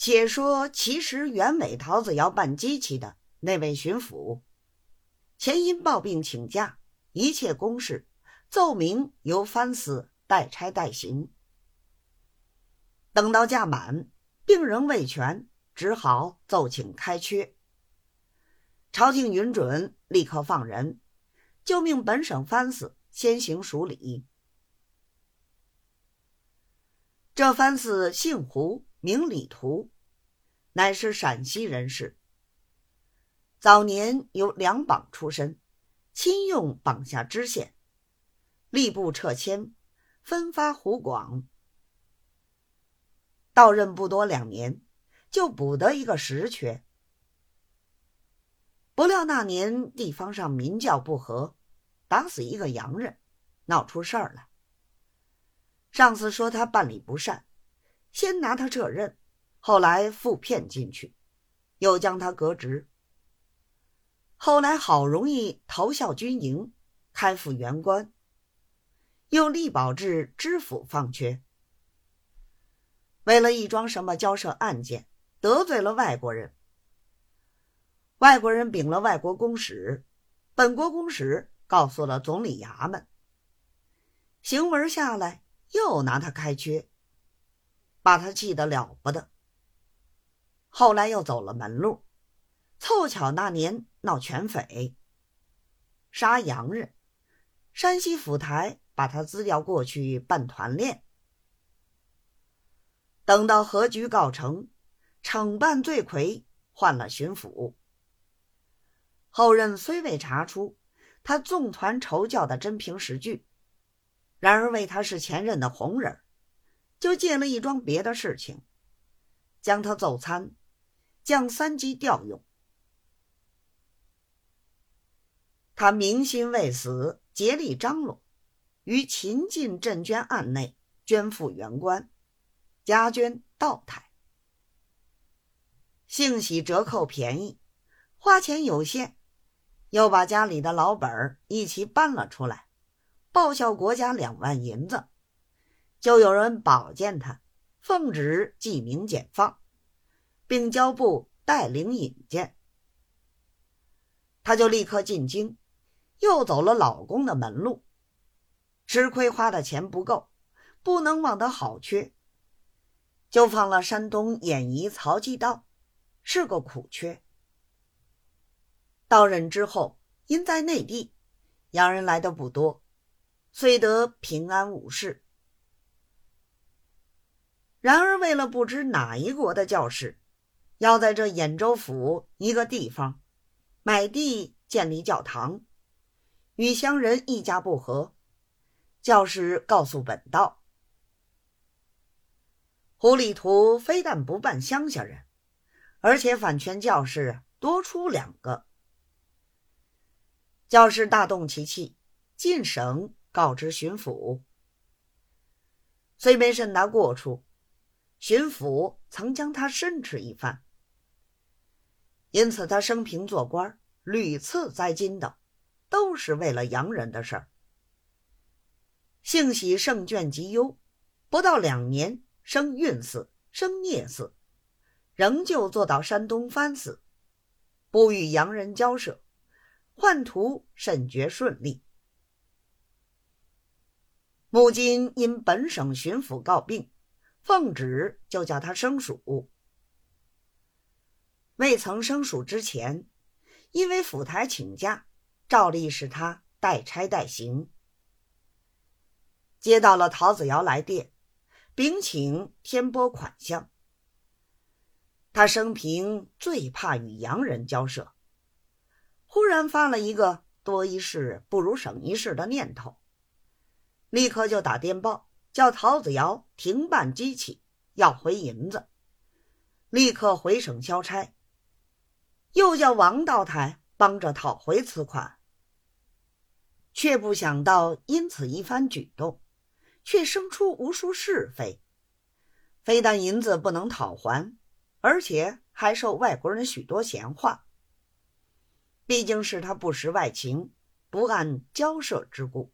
且说，其实原委陶子尧办机器的那位巡抚，前因抱病请假，一切公事奏明由藩司代差代行。等到假满，病仍未全，只好奏请开缺。朝廷允准，立刻放人，就命本省藩司先行署理。这藩司姓胡。名李图，乃是陕西人士。早年由两榜出身，亲用榜下知县，吏部撤迁，分发湖广。到任不多两年，就补得一个实缺。不料那年地方上民教不和，打死一个洋人，闹出事儿来。上司说他办理不善。先拿他撤任，后来复骗进去，又将他革职。后来好容易投效军营，开复原官，又力保至知府放缺。为了一桩什么交涉案件，得罪了外国人，外国人禀了外国公使，本国公使告诉了总理衙门，行文下来，又拿他开缺。把他气得了不得。后来又走了门路，凑巧那年闹全匪，杀洋人，山西府台把他资调过去办团练。等到和局告成，惩办罪魁，换了巡抚。后任虽未查出他纵团仇教的真凭实据，然而为他是前任的红人儿。就借了一桩别的事情，将他奏参，降三级调用。他民心未死，竭力张罗，于秦晋镇捐案内捐付原官，加捐道台。幸喜折扣便宜，花钱有限，又把家里的老本儿一起搬了出来，报效国家两万银子。就有人保荐他，奉旨记名简放，并交部带领引荐。他就立刻进京，又走了老公的门路，吃亏花的钱不够，不能望得好缺，就放了山东兖宜曹继道，是个苦缺。到任之后，因在内地，洋人来的不多，虽得平安无事。然而，为了不知哪一国的教士，要在这兖州府一个地方买地建立教堂，与乡人一家不和，教士告诉本道，胡里图非但不办乡下人，而且反劝教士多出两个。教士大动其气，进省告知巡抚，虽没甚大过处。巡抚曾将他申斥一番，因此他生平做官屡次栽金斗，都是为了洋人的事儿。幸喜圣眷极优，不到两年升运司、升聂司，仍旧做到山东藩司，不与洋人交涉，宦途甚觉顺利。母今因本省巡抚告病。奉旨就叫他升署。未曾升署之前，因为府台请假，照例使他代差代行。接到了陶子尧来电，禀请添拨款项。他生平最怕与洋人交涉，忽然发了一个多一事不如省一事的念头，立刻就打电报。叫陶子尧停办机器，要回银子，立刻回省交差。又叫王道台帮着讨回此款，却不想到因此一番举动，却生出无数是非。非但银子不能讨还，而且还受外国人许多闲话。毕竟是他不识外情，不按交涉之故。